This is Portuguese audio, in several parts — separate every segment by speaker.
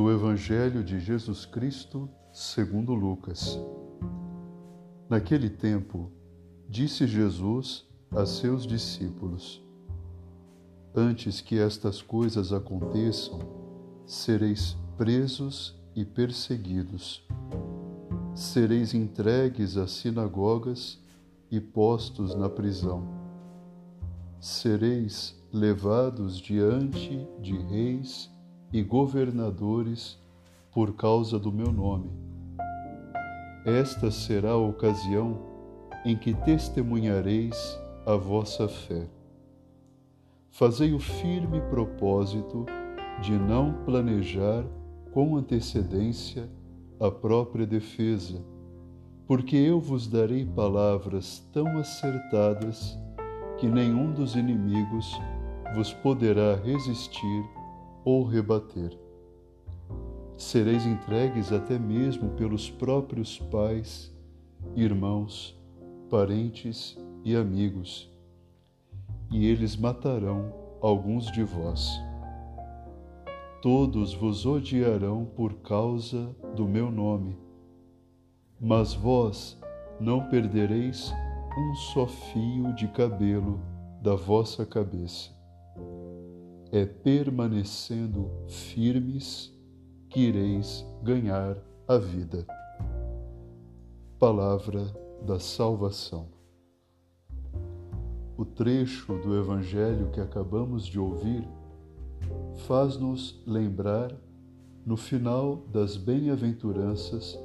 Speaker 1: do Evangelho de Jesus Cristo, segundo Lucas. Naquele tempo, disse Jesus a seus discípulos: Antes que estas coisas aconteçam, sereis presos e perseguidos. Sereis entregues às sinagogas e postos na prisão. Sereis levados diante de reis e governadores por causa do meu nome. Esta será a ocasião em que testemunhareis a vossa fé. Fazei o firme propósito de não planejar com antecedência a própria defesa, porque eu vos darei palavras tão acertadas que nenhum dos inimigos vos poderá resistir ou rebater. Sereis entregues até mesmo pelos próprios pais, irmãos, parentes e amigos, e eles matarão alguns de vós. Todos vos odiarão por causa do meu nome, mas vós não perdereis um só fio de cabelo da vossa cabeça é permanecendo firmes que ireis ganhar a vida. Palavra da salvação. O trecho do Evangelho que acabamos de ouvir faz-nos lembrar no final das bem-aventuranças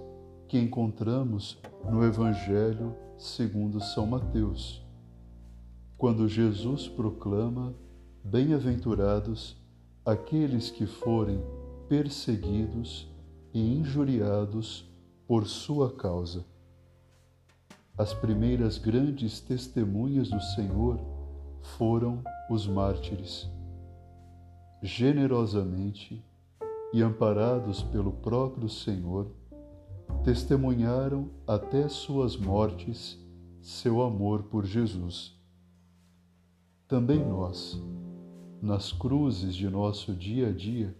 Speaker 1: que encontramos no Evangelho segundo São Mateus, quando Jesus proclama Bem-aventurados aqueles que forem perseguidos e injuriados por sua causa. As primeiras grandes testemunhas do Senhor foram os mártires. Generosamente e amparados pelo próprio Senhor, testemunharam até suas mortes seu amor por Jesus. Também nós, nas cruzes de nosso dia a dia,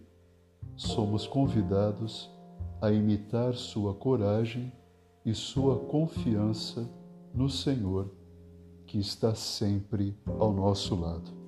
Speaker 1: somos convidados a imitar sua coragem e sua confiança no Senhor, que está sempre ao nosso lado.